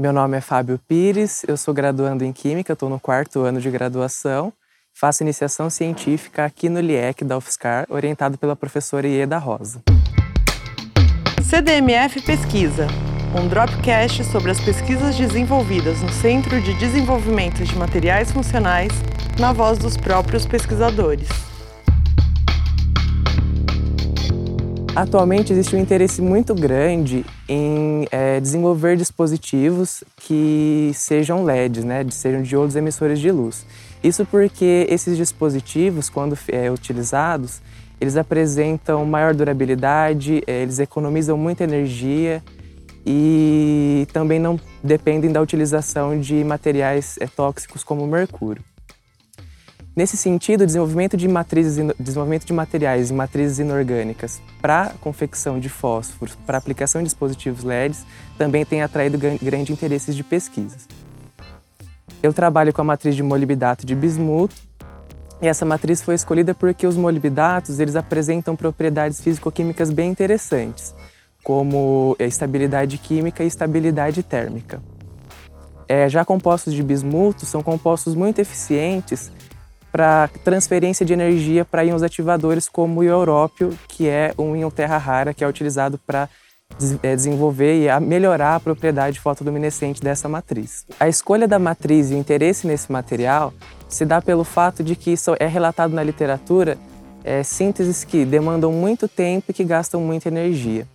Meu nome é Fábio Pires, eu sou graduando em Química, estou no quarto ano de graduação. Faço iniciação científica aqui no LIEC da UFSCar, orientado pela professora Ieda Rosa. CDMF Pesquisa, um dropcast sobre as pesquisas desenvolvidas no Centro de Desenvolvimento de Materiais Funcionais, na voz dos próprios pesquisadores. Atualmente existe um interesse muito grande em é, desenvolver dispositivos que sejam LEDs, né, sejam diodos emissores de luz. Isso porque esses dispositivos, quando é, utilizados, eles apresentam maior durabilidade, é, eles economizam muita energia e também não dependem da utilização de materiais é, tóxicos como mercúrio. Nesse sentido, o desenvolvimento de, matrizes, desenvolvimento de materiais e matrizes inorgânicas para confecção de fósforos, para aplicação em dispositivos LEDs, também tem atraído grande interesse de pesquisas. Eu trabalho com a matriz de molibdato de bismuto e essa matriz foi escolhida porque os molibdatos eles apresentam propriedades físico-químicas bem interessantes, como estabilidade química e estabilidade térmica. É, já compostos de bismuto são compostos muito eficientes para transferência de energia para íons ativadores como o európio, que é um íon terra rara que é utilizado para é, desenvolver e melhorar a propriedade fotoluminescente dessa matriz. A escolha da matriz e o interesse nesse material se dá pelo fato de que isso é relatado na literatura é, sínteses que demandam muito tempo e que gastam muita energia.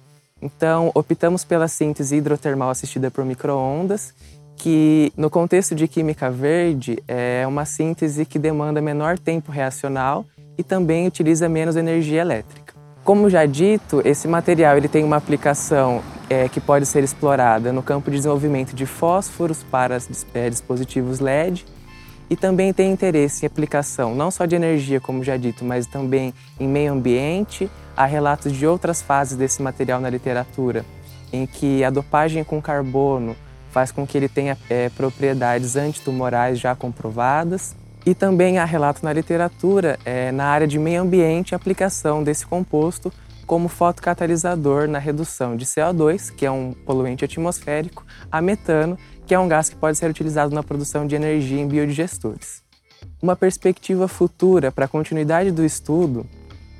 Então, optamos pela síntese hidrotermal assistida por microondas que no contexto de química verde é uma síntese que demanda menor tempo reacional e também utiliza menos energia elétrica. Como já dito, esse material ele tem uma aplicação é, que pode ser explorada no campo de desenvolvimento de fósforos para é, dispositivos LED e também tem interesse em aplicação não só de energia, como já dito, mas também em meio ambiente. Há relatos de outras fases desse material na literatura, em que a dopagem com carbono faz com que ele tenha é, propriedades antitumorais já comprovadas. E também há relato na literatura, é, na área de meio ambiente, a aplicação desse composto como fotocatalisador na redução de CO2, que é um poluente atmosférico, a metano, que é um gás que pode ser utilizado na produção de energia em biodigestores. Uma perspectiva futura para a continuidade do estudo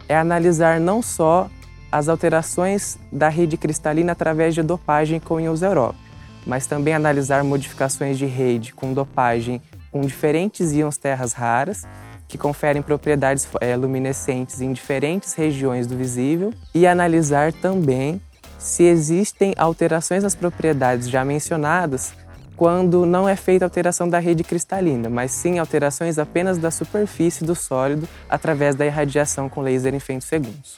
é analisar não só as alterações da rede cristalina através de dopagem com európicos, mas também analisar modificações de rede com dopagem com diferentes íons terras raras, que conferem propriedades é, luminescentes em diferentes regiões do visível, e analisar também se existem alterações nas propriedades já mencionadas quando não é feita alteração da rede cristalina, mas sim alterações apenas da superfície do sólido através da irradiação com laser em femtosegundos.